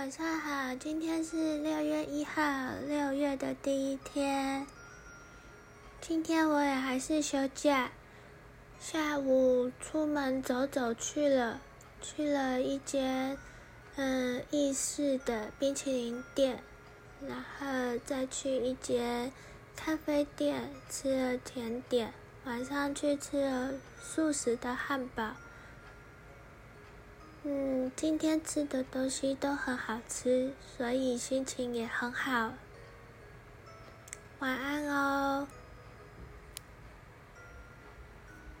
晚上好，今天是六月一号，六月的第一天。今天我也还是休假，下午出门走走去了，去了一间嗯意式的冰淇淋店，然后再去一间咖啡店吃了甜点，晚上去吃了素食的汉堡。嗯，今天吃的东西都很好吃，所以心情也很好。晚安。